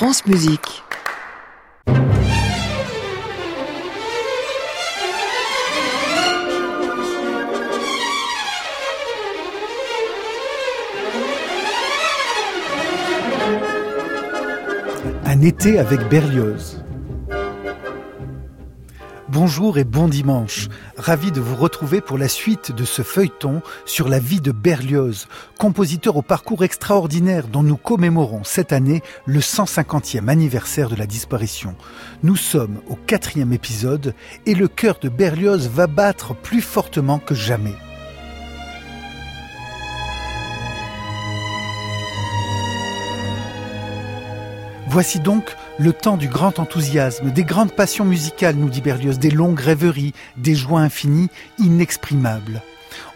France Musique. Un été avec Berlioz. Bonjour et bon dimanche. Ravi de vous retrouver pour la suite de ce feuilleton sur la vie de Berlioz, compositeur au parcours extraordinaire dont nous commémorons cette année le 150e anniversaire de la disparition. Nous sommes au quatrième épisode et le cœur de Berlioz va battre plus fortement que jamais. Voici donc le temps du grand enthousiasme, des grandes passions musicales, nous dit Berlioz, des longues rêveries, des joies infinies, inexprimables.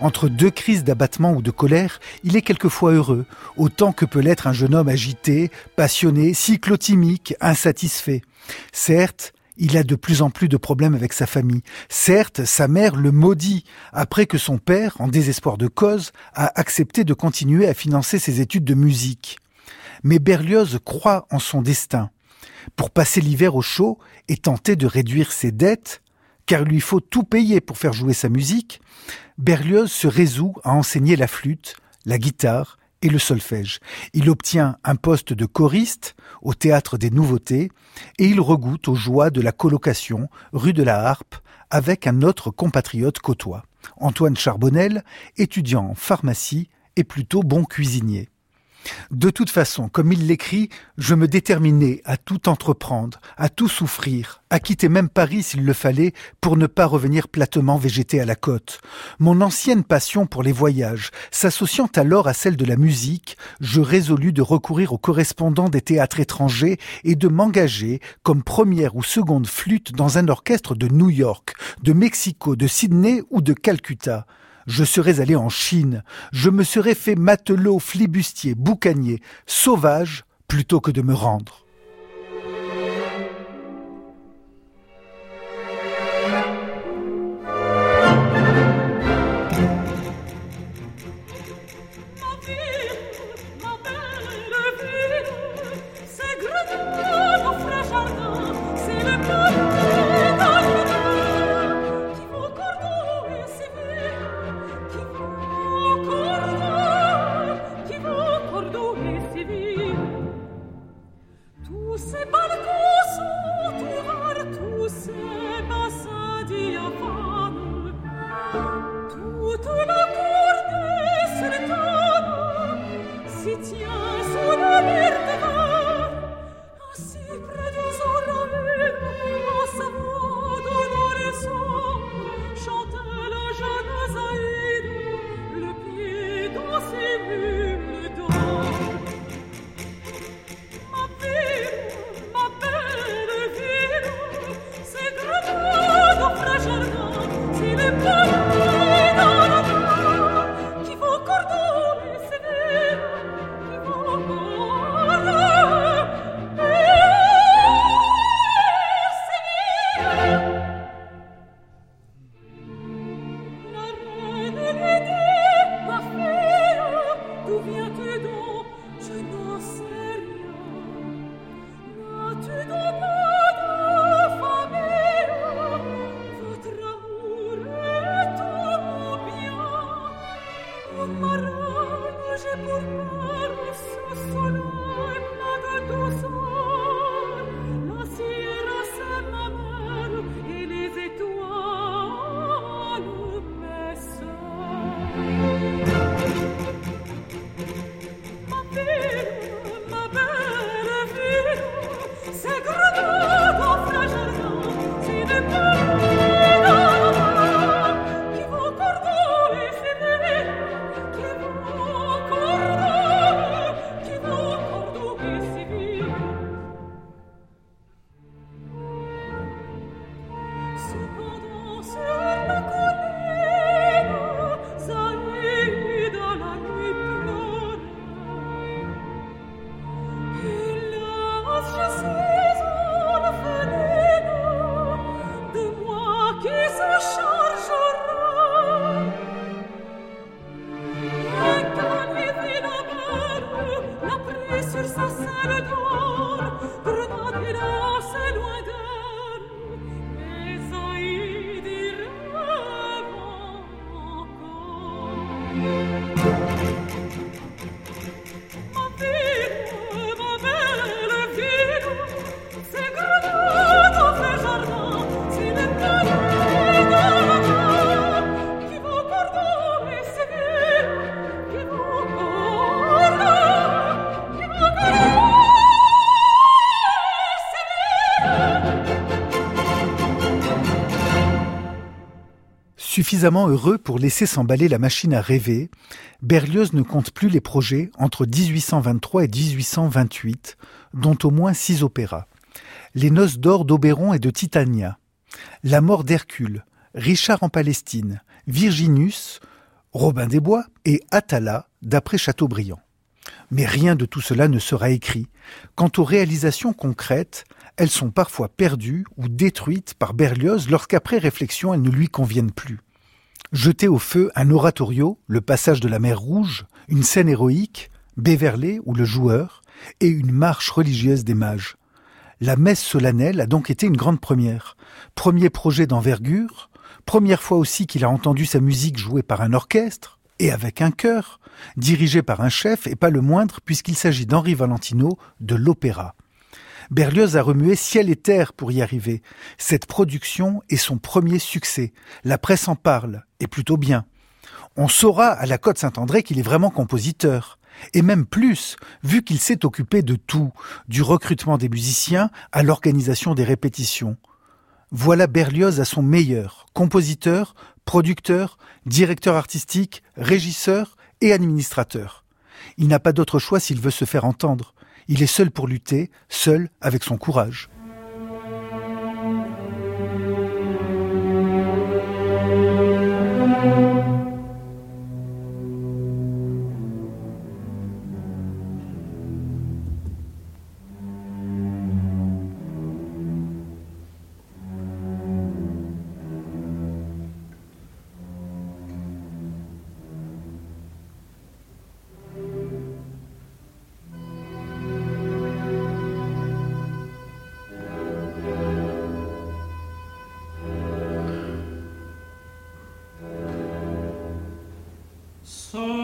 Entre deux crises d'abattement ou de colère, il est quelquefois heureux, autant que peut l'être un jeune homme agité, passionné, cyclotimique, insatisfait. Certes, il a de plus en plus de problèmes avec sa famille. Certes, sa mère le maudit après que son père, en désespoir de cause, a accepté de continuer à financer ses études de musique. Mais Berlioz croit en son destin. Pour passer l'hiver au chaud et tenter de réduire ses dettes, car il lui faut tout payer pour faire jouer sa musique, Berlioz se résout à enseigner la flûte, la guitare et le solfège. Il obtient un poste de choriste au théâtre des Nouveautés et il regoute aux joies de la colocation rue de la Harpe avec un autre compatriote côtois, Antoine Charbonnel, étudiant en pharmacie et plutôt bon cuisinier. De toute façon, comme il l'écrit, je me déterminais à tout entreprendre, à tout souffrir, à quitter même Paris s'il le fallait pour ne pas revenir platement végéter à la côte. Mon ancienne passion pour les voyages, s'associant alors à celle de la musique, je résolus de recourir aux correspondants des théâtres étrangers et de m'engager comme première ou seconde flûte dans un orchestre de New York, de Mexico, de Sydney ou de Calcutta je serais allé en Chine, je me serais fait matelot, flibustier, boucanier, sauvage, plutôt que de me rendre. Suffisamment heureux pour laisser s'emballer la machine à rêver, Berlioz ne compte plus les projets entre 1823 et 1828, dont au moins six opéras. Les Noces d'or d'Oberon et de Titania, La mort d'Hercule, Richard en Palestine, Virginius, Robin des Bois et Atala d'après Chateaubriand. Mais rien de tout cela ne sera écrit. Quant aux réalisations concrètes, elles sont parfois perdues ou détruites par Berlioz lorsqu'après réflexion elles ne lui conviennent plus. Jeter au feu un oratorio, le passage de la mer Rouge, une scène héroïque, Béverlé ou le joueur, et une marche religieuse des mages. La messe solennelle a donc été une grande première. Premier projet d'envergure, première fois aussi qu'il a entendu sa musique jouée par un orchestre, et avec un chœur, dirigé par un chef et pas le moindre puisqu'il s'agit d'Henri Valentino de l'opéra. Berlioz a remué ciel et terre pour y arriver. Cette production est son premier succès. La presse en parle, et plutôt bien. On saura à la Côte Saint-André qu'il est vraiment compositeur. Et même plus, vu qu'il s'est occupé de tout, du recrutement des musiciens à l'organisation des répétitions. Voilà Berlioz à son meilleur, compositeur, producteur, directeur artistique, régisseur et administrateur. Il n'a pas d'autre choix s'il veut se faire entendre. Il est seul pour lutter, seul avec son courage. So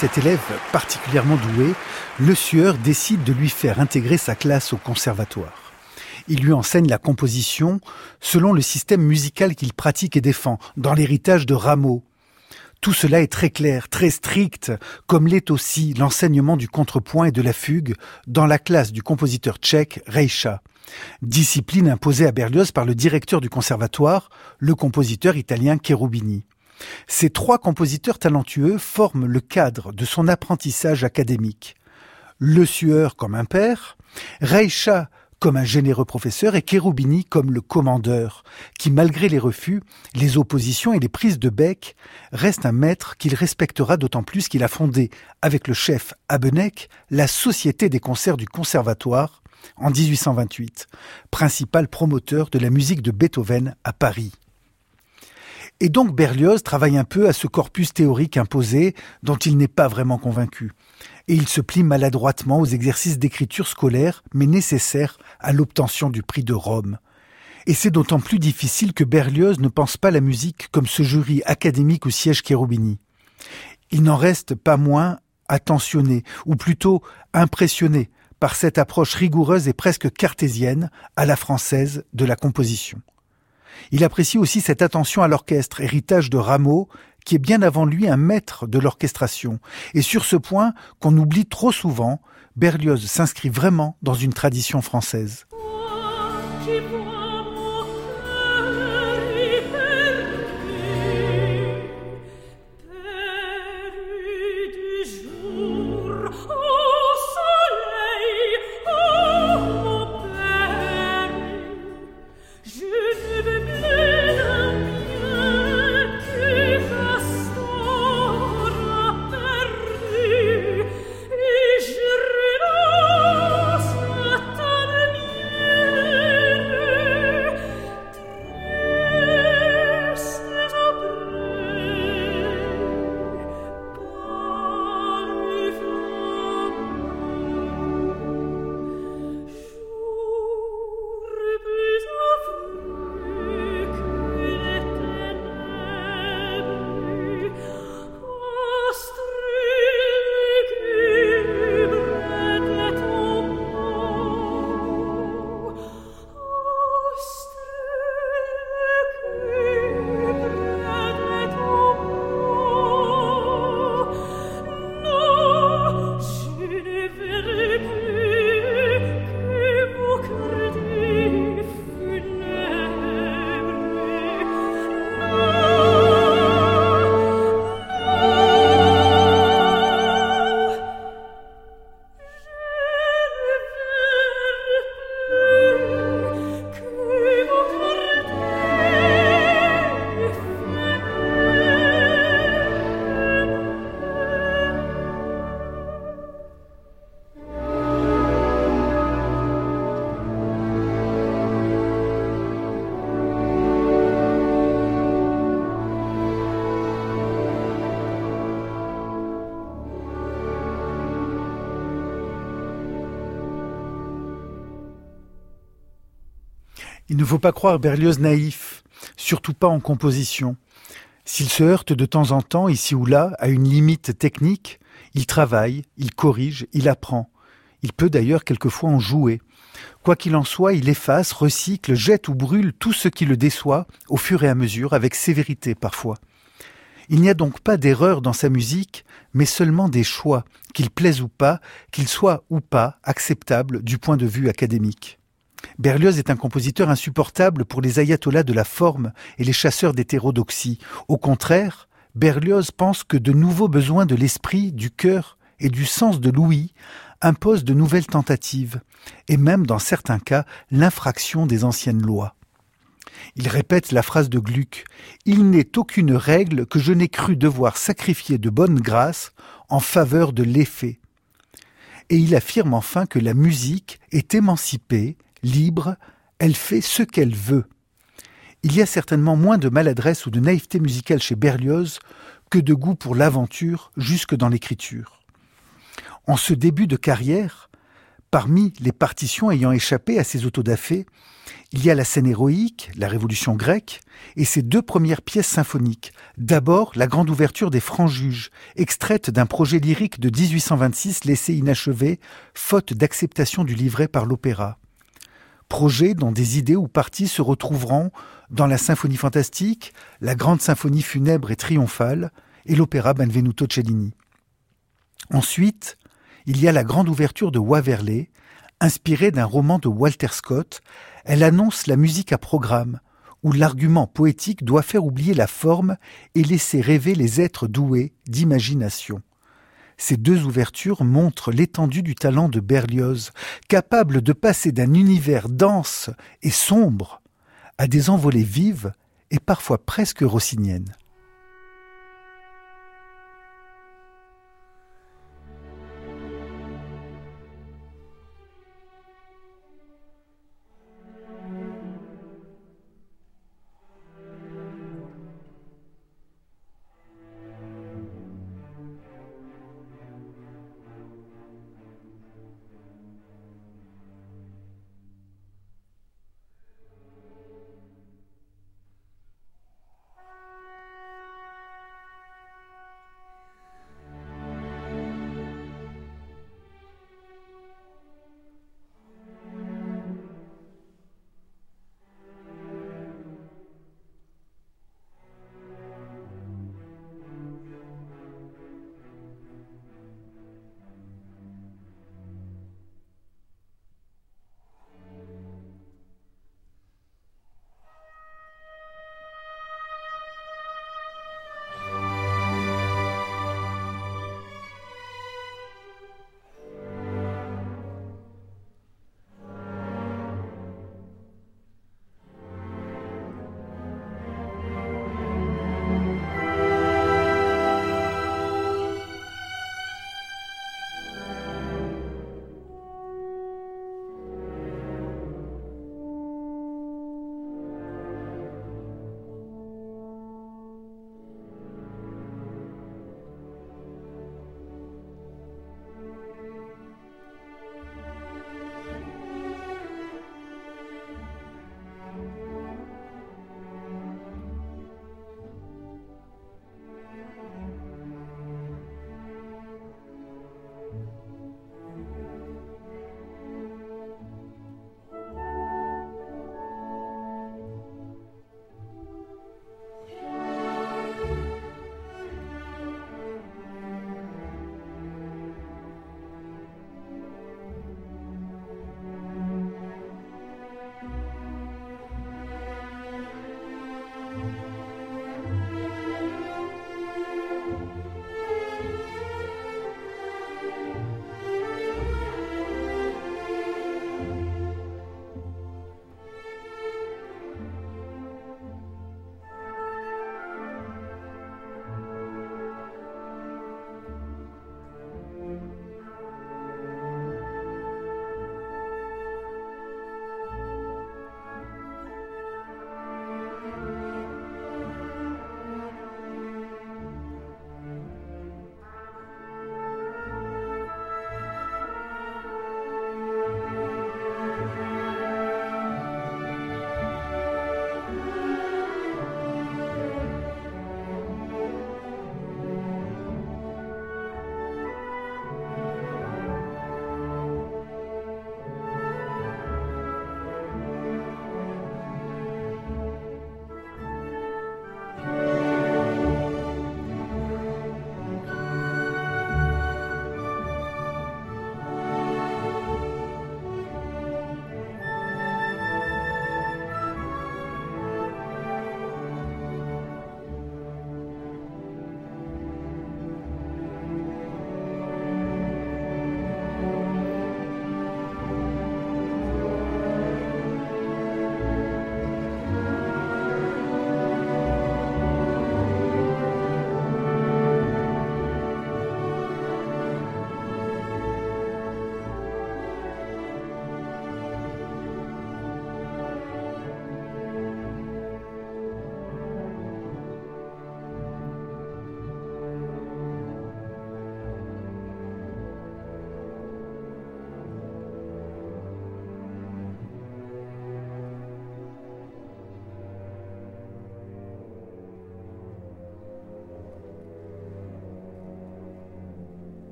cet élève particulièrement doué, Le Sueur décide de lui faire intégrer sa classe au conservatoire. Il lui enseigne la composition selon le système musical qu'il pratique et défend, dans l'héritage de Rameau. Tout cela est très clair, très strict, comme l'est aussi l'enseignement du contrepoint et de la fugue dans la classe du compositeur tchèque Reicha. Discipline imposée à Berlioz par le directeur du conservatoire, le compositeur italien Cherubini. Ces trois compositeurs talentueux forment le cadre de son apprentissage académique. Le Sueur comme un père, Reicha comme un généreux professeur et Cherubini comme le commandeur, qui malgré les refus, les oppositions et les prises de bec, reste un maître qu'il respectera d'autant plus qu'il a fondé, avec le chef Abenek, la Société des concerts du Conservatoire en 1828, principal promoteur de la musique de Beethoven à Paris. Et donc Berlioz travaille un peu à ce corpus théorique imposé dont il n'est pas vraiment convaincu. Et il se plie maladroitement aux exercices d'écriture scolaire, mais nécessaires à l'obtention du prix de Rome. Et c'est d'autant plus difficile que Berlioz ne pense pas la musique comme ce jury académique au siège Cherubini. Il n'en reste pas moins attentionné, ou plutôt impressionné, par cette approche rigoureuse et presque cartésienne, à la française, de la composition. Il apprécie aussi cette attention à l'orchestre, héritage de Rameau, qui est bien avant lui un maître de l'orchestration. Et sur ce point, qu'on oublie trop souvent, Berlioz s'inscrit vraiment dans une tradition française. Ne faut pas croire Berlioz naïf, surtout pas en composition. S'il se heurte de temps en temps, ici ou là, à une limite technique, il travaille, il corrige, il apprend. Il peut d'ailleurs quelquefois en jouer. Quoi qu'il en soit, il efface, recycle, jette ou brûle tout ce qui le déçoit, au fur et à mesure, avec sévérité parfois. Il n'y a donc pas d'erreur dans sa musique, mais seulement des choix, qu'il plaise ou pas, qu'il soit ou pas acceptable du point de vue académique. Berlioz est un compositeur insupportable pour les ayatollahs de la forme et les chasseurs d'hétérodoxie. Au contraire, Berlioz pense que de nouveaux besoins de l'esprit, du cœur et du sens de l'ouïe imposent de nouvelles tentatives, et même dans certains cas l'infraction des anciennes lois. Il répète la phrase de Gluck Il n'est aucune règle que je n'ai cru devoir sacrifier de bonne grâce en faveur de l'effet. Et il affirme enfin que la musique est émancipée, libre, elle fait ce qu'elle veut. Il y a certainement moins de maladresse ou de naïveté musicale chez Berlioz que de goût pour l'aventure jusque dans l'écriture. En ce début de carrière, parmi les partitions ayant échappé à ses autodafés, il y a la scène héroïque, la Révolution grecque, et ses deux premières pièces symphoniques. D'abord, la grande ouverture des Francs-Juges, extraite d'un projet lyrique de 1826 laissé inachevé, faute d'acceptation du livret par l'opéra. Projet dont des idées ou parties se retrouveront dans la symphonie fantastique, la grande symphonie funèbre et triomphale, et l'opéra Benvenuto Cellini. Ensuite, il y a la grande ouverture de Waverley, inspirée d'un roman de Walter Scott. Elle annonce la musique à programme, où l'argument poétique doit faire oublier la forme et laisser rêver les êtres doués d'imagination. Ces deux ouvertures montrent l'étendue du talent de Berlioz, capable de passer d'un univers dense et sombre à des envolées vives et parfois presque rossiniennes.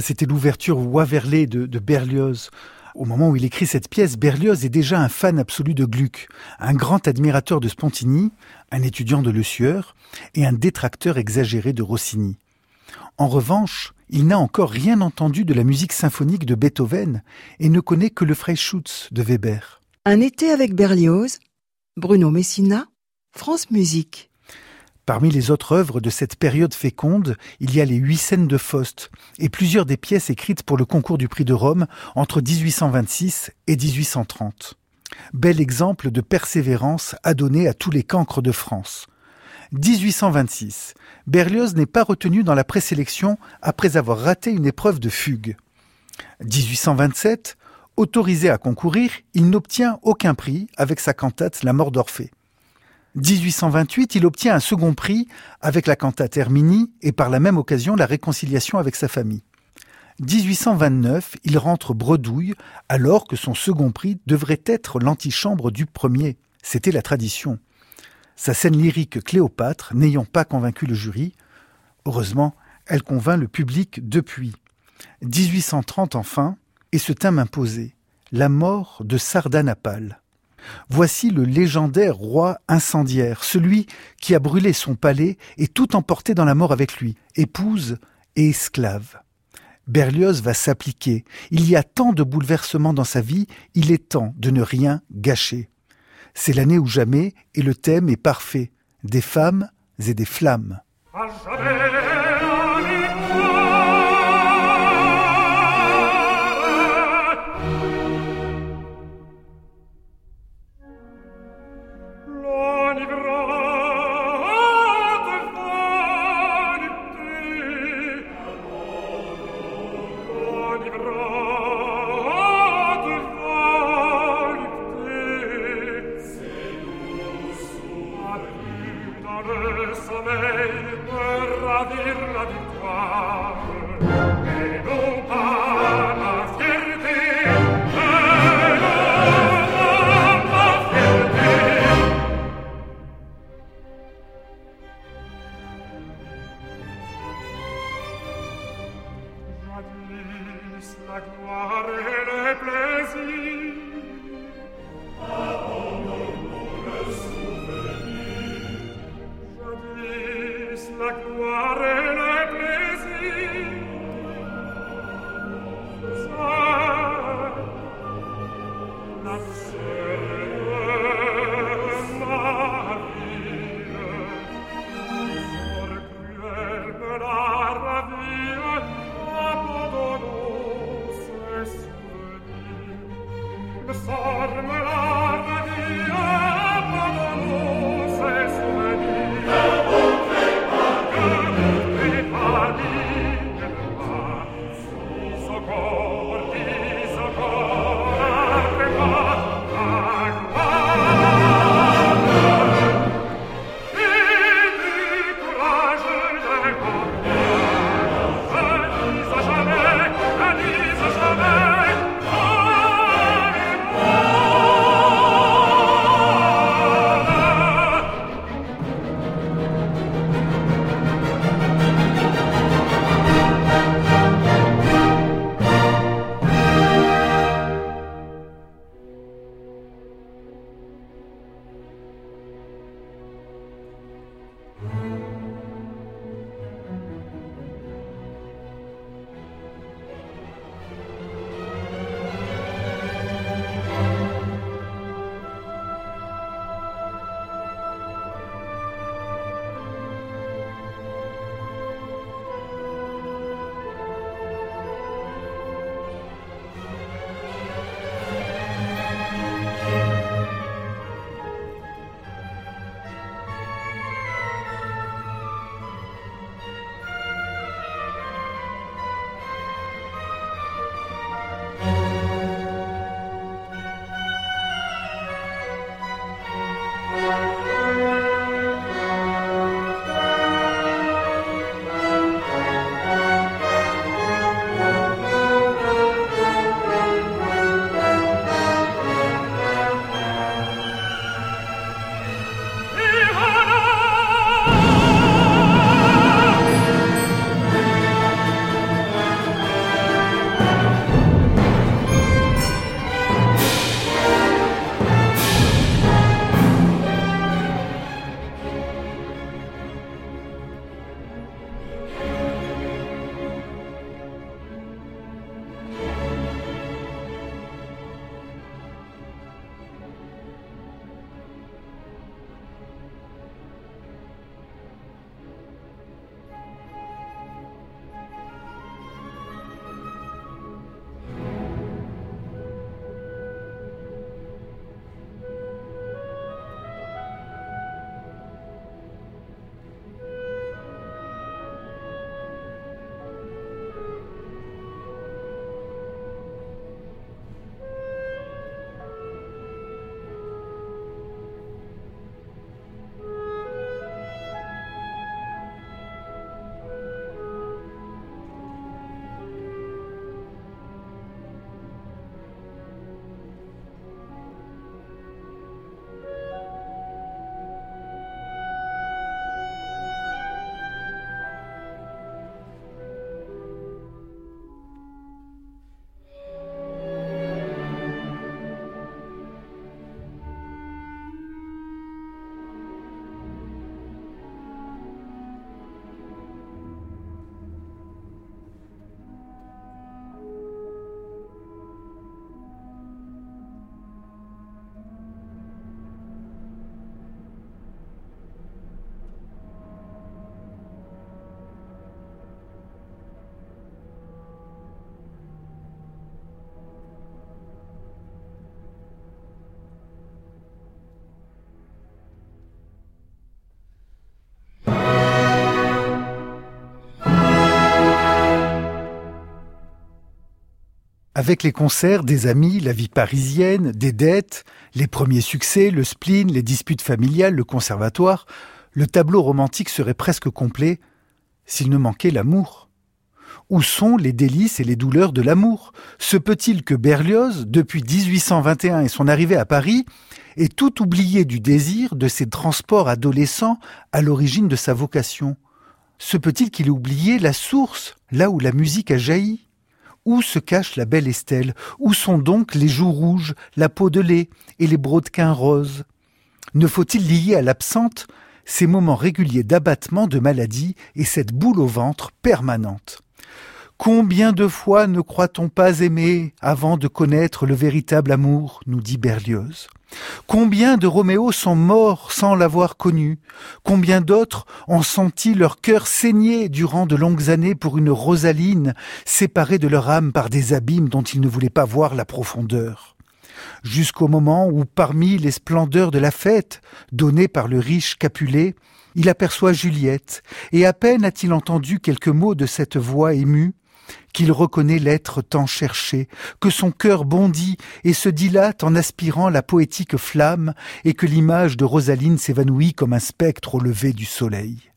C'était l'ouverture Waverley de, Berlioz. Au moment où il écrit cette pièce, Berlioz est déjà un fan absolu de Gluck, un grand admirateur de Spontini, un étudiant de Le Sueur et un détracteur exagéré de Rossini. En revanche, il n'a encore rien entendu de la musique symphonique de Beethoven et ne connaît que le Freischütz de Weber. Un été avec Berlioz, Bruno Messina, France Musique. Parmi les autres œuvres de cette période féconde, il y a les huit scènes de Faust et plusieurs des pièces écrites pour le concours du prix de Rome entre 1826 et 1830. Bel exemple de persévérance adonnée à tous les cancres de France. 1826. Berlioz n'est pas retenu dans la présélection après avoir raté une épreuve de fugue. 1827. Autorisé à concourir, il n'obtient aucun prix avec sa cantate La mort d'Orphée. 1828, il obtient un second prix avec la cantate Herminie et par la même occasion la réconciliation avec sa famille. 1829, il rentre bredouille alors que son second prix devrait être l'antichambre du premier. C'était la tradition. Sa scène lyrique Cléopâtre n'ayant pas convaincu le jury, heureusement, elle convainc le public depuis. 1830 enfin, et ce thème imposé, la mort de Sardanapale. Voici le légendaire roi incendiaire, celui qui a brûlé son palais et tout emporté dans la mort avec lui, épouse et esclave. Berlioz va s'appliquer. Il y a tant de bouleversements dans sa vie, il est temps de ne rien gâcher. C'est l'année ou jamais, et le thème est parfait. Des femmes et des flammes. Avec les concerts, des amis, la vie parisienne, des dettes, les premiers succès, le spleen, les disputes familiales, le conservatoire, le tableau romantique serait presque complet s'il ne manquait l'amour. Où sont les délices et les douleurs de l'amour? Se peut-il que Berlioz, depuis 1821 et son arrivée à Paris, ait tout oublié du désir, de ses transports adolescents à l'origine de sa vocation? Se peut-il qu'il ait oublié la source, là où la musique a jailli? Où se cache la belle Estelle? Où sont donc les joues rouges, la peau de lait et les brodequins roses? Ne faut-il lier à l'absente ces moments réguliers d'abattement, de maladie et cette boule au ventre permanente? Combien de fois ne croit-on pas aimer avant de connaître le véritable amour? nous dit Berlioz. Combien de Roméo sont morts sans l'avoir connu? Combien d'autres ont senti leur cœur saigner durant de longues années pour une Rosaline séparée de leur âme par des abîmes dont ils ne voulaient pas voir la profondeur? Jusqu'au moment où, parmi les splendeurs de la fête donnée par le riche Capulet, il aperçoit Juliette, et à peine a-t-il entendu quelques mots de cette voix émue, qu'il reconnaît l'être tant cherché, que son cœur bondit et se dilate en aspirant la poétique flamme, et que l'image de Rosaline s'évanouit comme un spectre au lever du soleil.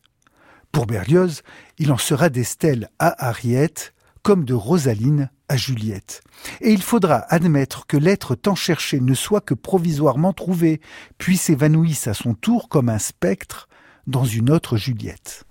Pour Berlioz, il en sera d'Estelle à Harriet, comme de Rosaline à Juliette. Et il faudra admettre que l'être tant cherché ne soit que provisoirement trouvé, puis s'évanouisse à son tour comme un spectre dans une autre Juliette.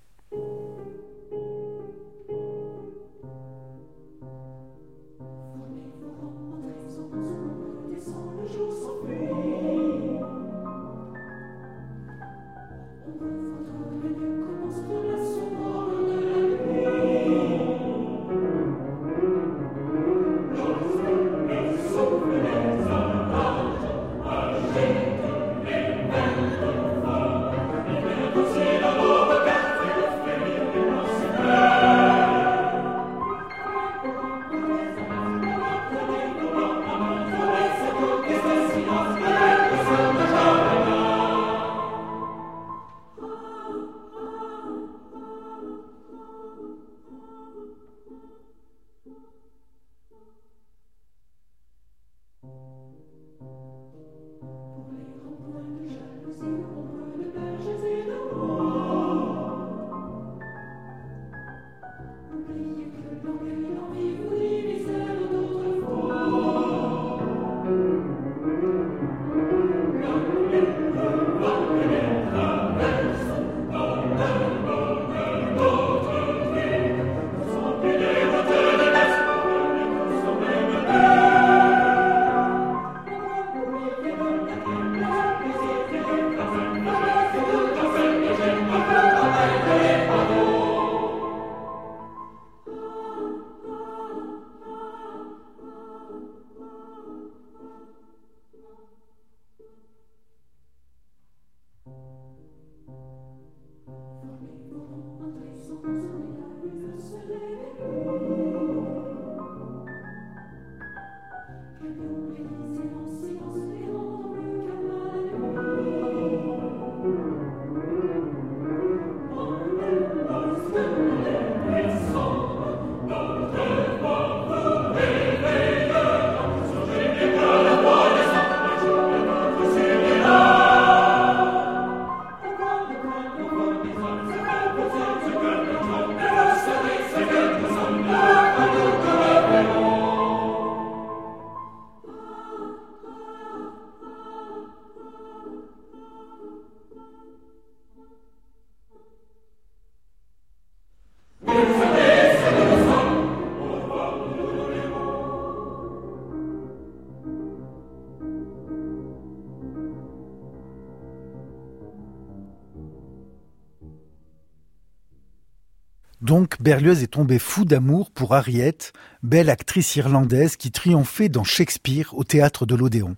Berlioz est tombé fou d'amour pour Harriet, belle actrice irlandaise qui triomphait dans Shakespeare au théâtre de l'Odéon.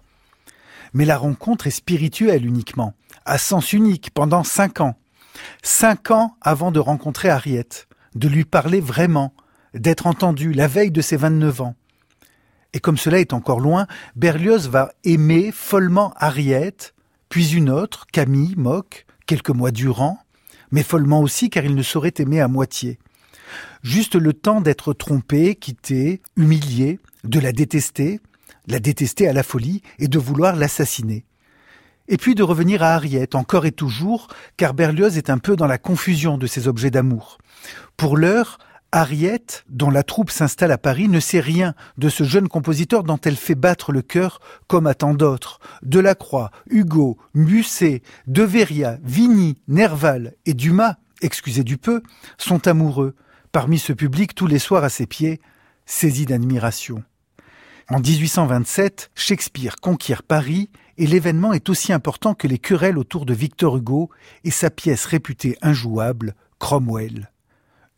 Mais la rencontre est spirituelle uniquement, à sens unique, pendant cinq ans. Cinq ans avant de rencontrer Harriet, de lui parler vraiment, d'être entendu la veille de ses 29 ans. Et comme cela est encore loin, Berlioz va aimer follement Harriet, puis une autre, Camille, Mock, quelques mois durant, mais follement aussi car il ne saurait aimer à moitié. Juste le temps d'être trompé, quitté, humilié, de la détester, la détester à la folie et de vouloir l'assassiner. Et puis de revenir à Harriet, encore et toujours, car Berlioz est un peu dans la confusion de ses objets d'amour. Pour l'heure, Harriet, dont la troupe s'installe à Paris, ne sait rien de ce jeune compositeur dont elle fait battre le cœur comme à tant d'autres. Delacroix, Hugo, Musset, Deveria, Vigny, Nerval et Dumas, excusez du peu, sont amoureux. Parmi ce public, tous les soirs à ses pieds, saisi d'admiration. En 1827, Shakespeare conquiert Paris et l'événement est aussi important que les querelles autour de Victor Hugo et sa pièce réputée injouable, Cromwell.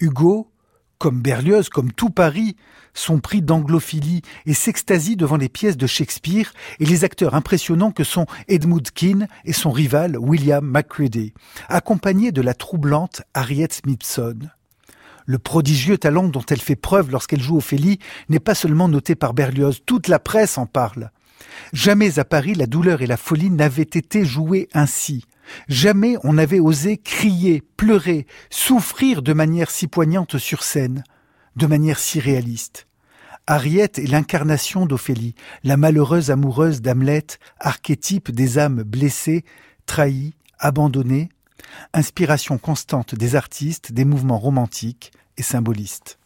Hugo, comme Berlioz, comme tout Paris, sont pris d'anglophilie et s'extasient devant les pièces de Shakespeare et les acteurs impressionnants que sont Edmund Kean et son rival William Macready, accompagnés de la troublante Harriet Smithson. Le prodigieux talent dont elle fait preuve lorsqu'elle joue Ophélie n'est pas seulement noté par Berlioz, toute la presse en parle. Jamais à Paris la douleur et la folie n'avaient été jouées ainsi. Jamais on n'avait osé crier, pleurer, souffrir de manière si poignante sur scène, de manière si réaliste. Harriet est l'incarnation d'Ophélie, la malheureuse amoureuse d'Hamlet, archétype des âmes blessées, trahies, abandonnées, inspiration constante des artistes, des mouvements romantiques et symbolistes.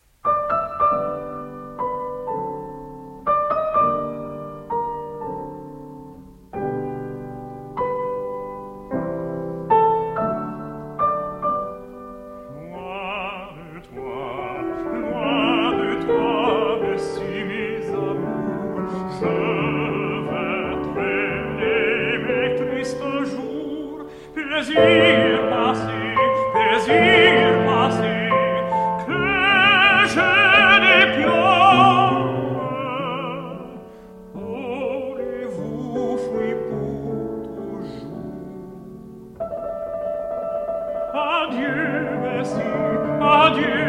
merci, adieu.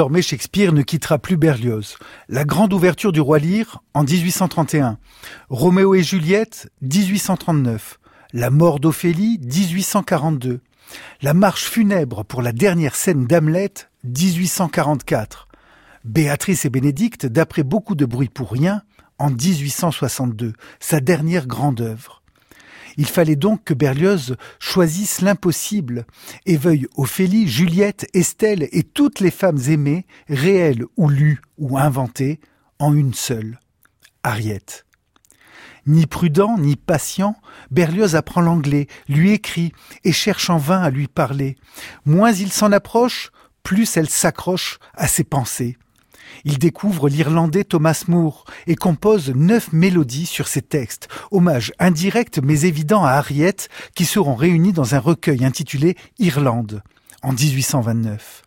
Désormais, Shakespeare ne quittera plus Berlioz. La grande ouverture du Roi Lear en 1831. Roméo et Juliette, 1839. La mort d'Ophélie, 1842. La marche funèbre pour la dernière scène d'Hamlet, 1844. Béatrice et Bénédicte, d'après beaucoup de bruit pour rien, en 1862, sa dernière grande œuvre. Il fallait donc que Berlioz choisisse l'impossible et veuille Ophélie, Juliette, Estelle et toutes les femmes aimées, réelles ou lues ou inventées, en une seule, Harriet. Ni prudent, ni patient, Berlioz apprend l'anglais, lui écrit et cherche en vain à lui parler. Moins il s'en approche, plus elle s'accroche à ses pensées. Il découvre l'Irlandais Thomas Moore et compose neuf mélodies sur ses textes, hommage indirect mais évident à Harriet, qui seront réunis dans un recueil intitulé Irlande, en 1829.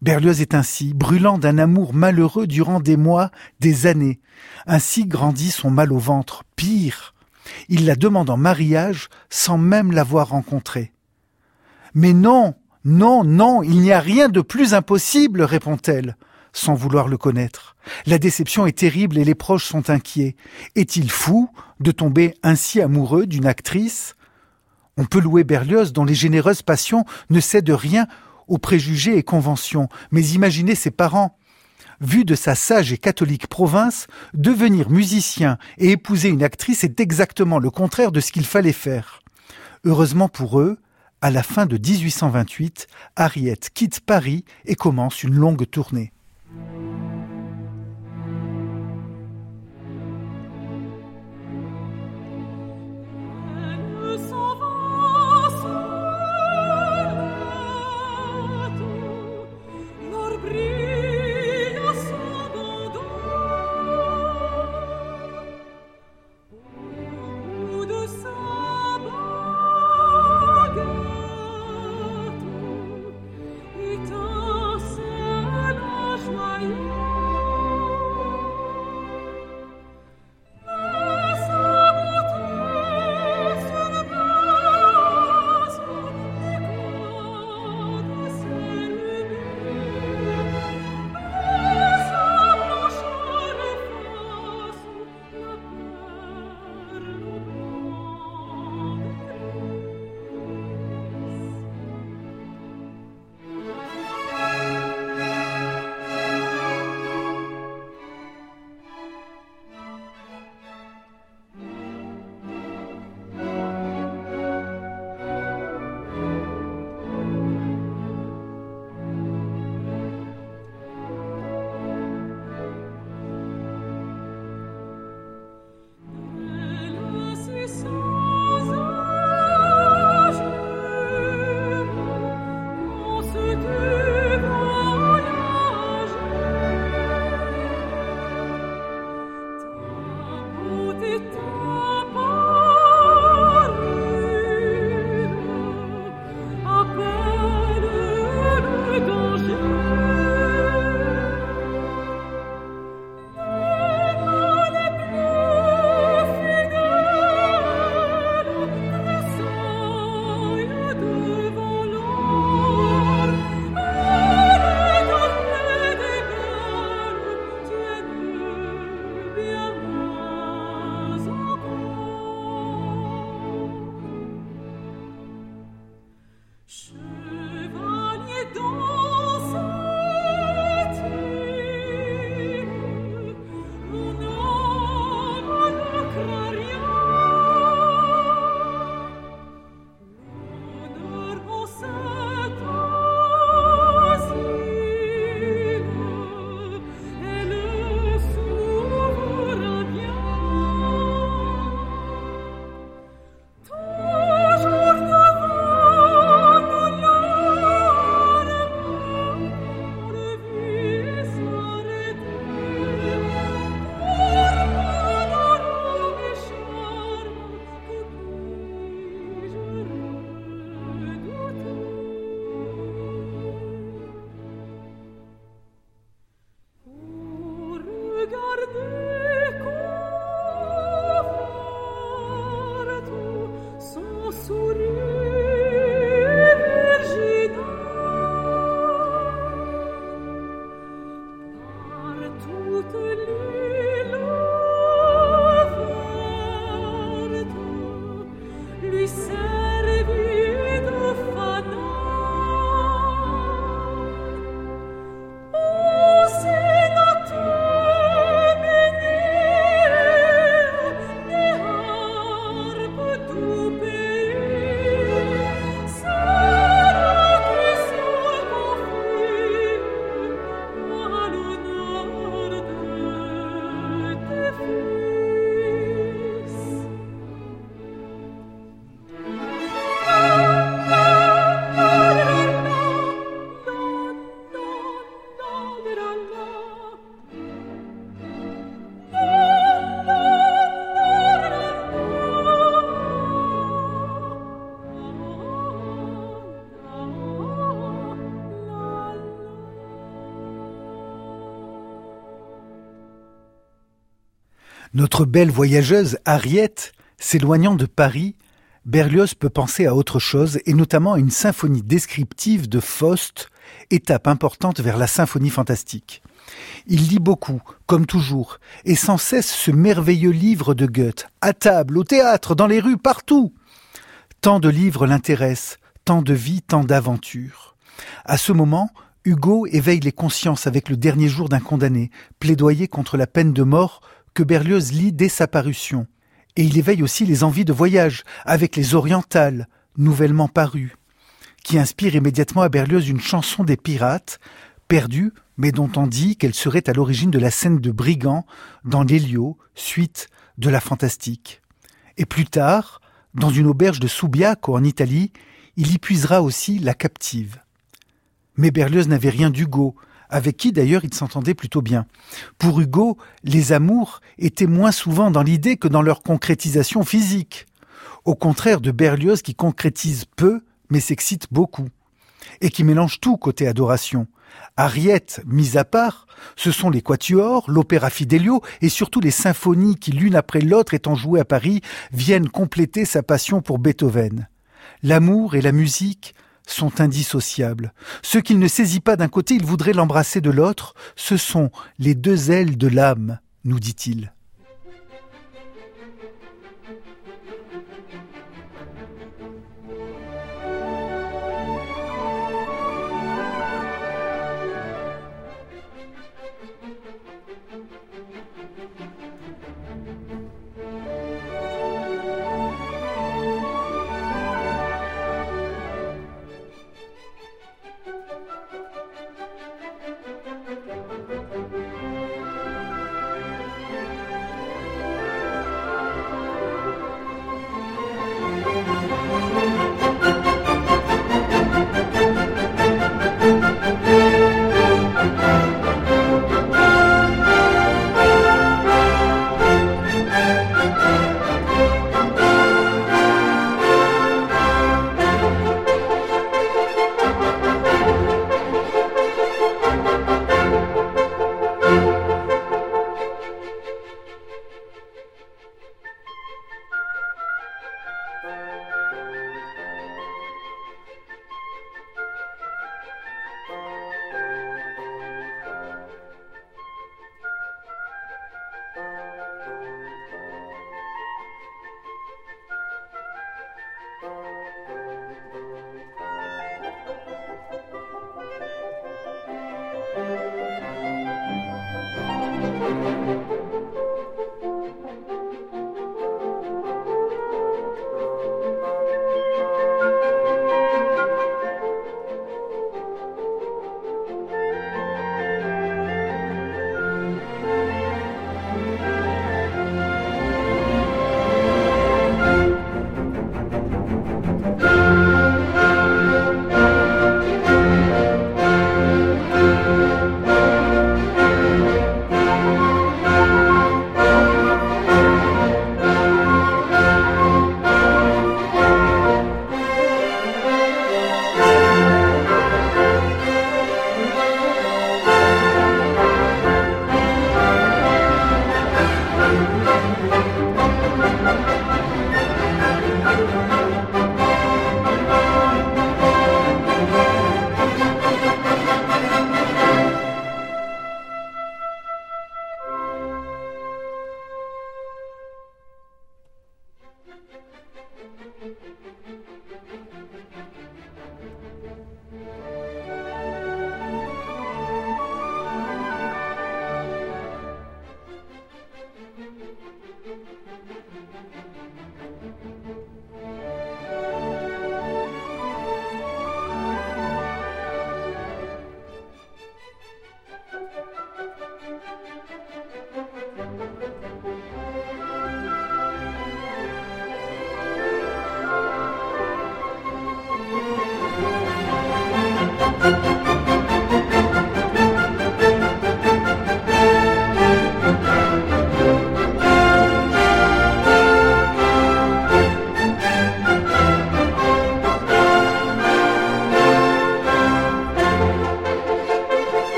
Berlioz est ainsi, brûlant d'un amour malheureux durant des mois, des années. Ainsi grandit son mal au ventre. Pire, il la demande en mariage sans même l'avoir rencontrée. Mais non, non, non, il n'y a rien de plus impossible, répond-elle, sans vouloir le connaître. La déception est terrible et les proches sont inquiets. Est-il fou de tomber ainsi amoureux d'une actrice? On peut louer Berlioz dont les généreuses passions ne cèdent rien aux préjugés et conventions, mais imaginez ses parents. Vu de sa sage et catholique province, devenir musicien et épouser une actrice est exactement le contraire de ce qu'il fallait faire. Heureusement pour eux, à la fin de 1828, Harriet quitte Paris et commence une longue tournée. Notre belle voyageuse Harriet, s'éloignant de Paris, Berlioz peut penser à autre chose, et notamment à une symphonie descriptive de Faust, étape importante vers la symphonie fantastique. Il lit beaucoup, comme toujours, et sans cesse ce merveilleux livre de Goethe, à table, au théâtre, dans les rues, partout. Tant de livres l'intéressent, tant de vie, tant d'aventures. À ce moment, Hugo éveille les consciences avec le dernier jour d'un condamné, plaidoyer contre la peine de mort que Berlioz lit dès sa parution. Et il éveille aussi les envies de voyage avec les orientales, nouvellement parues, qui inspire immédiatement à Berlioz une chanson des pirates, perdue, mais dont on dit qu'elle serait à l'origine de la scène de brigands dans l'Hélio, suite de la fantastique. Et plus tard, dans une auberge de Subiaco en Italie, il y puisera aussi la captive. Mais Berlioz n'avait rien d'Hugo, avec qui d'ailleurs il s'entendait plutôt bien. Pour Hugo, les amours étaient moins souvent dans l'idée que dans leur concrétisation physique. Au contraire de Berlioz qui concrétise peu, mais s'excite beaucoup. Et qui mélange tout côté adoration. Ariette, mise à part, ce sont les quatuors, l'opéra Fidelio et surtout les symphonies qui, l'une après l'autre étant jouées à Paris, viennent compléter sa passion pour Beethoven. L'amour et la musique sont indissociables. Ce qu'il ne saisit pas d'un côté, il voudrait l'embrasser de l'autre. Ce sont les deux ailes de l'âme, nous dit-il.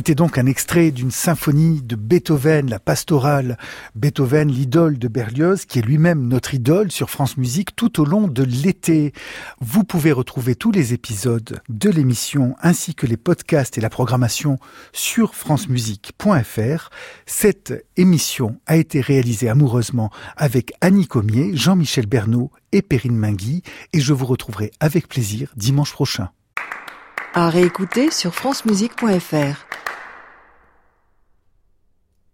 C'était donc un extrait d'une symphonie de Beethoven, la pastorale. Beethoven, l'idole de Berlioz, qui est lui-même notre idole sur France Musique tout au long de l'été. Vous pouvez retrouver tous les épisodes de l'émission ainsi que les podcasts et la programmation sur francemusique.fr. Cette émission a été réalisée amoureusement avec Annie Comier, Jean-Michel Bernot et Perrine Mingui et je vous retrouverai avec plaisir dimanche prochain. À réécouter sur francemusique.fr.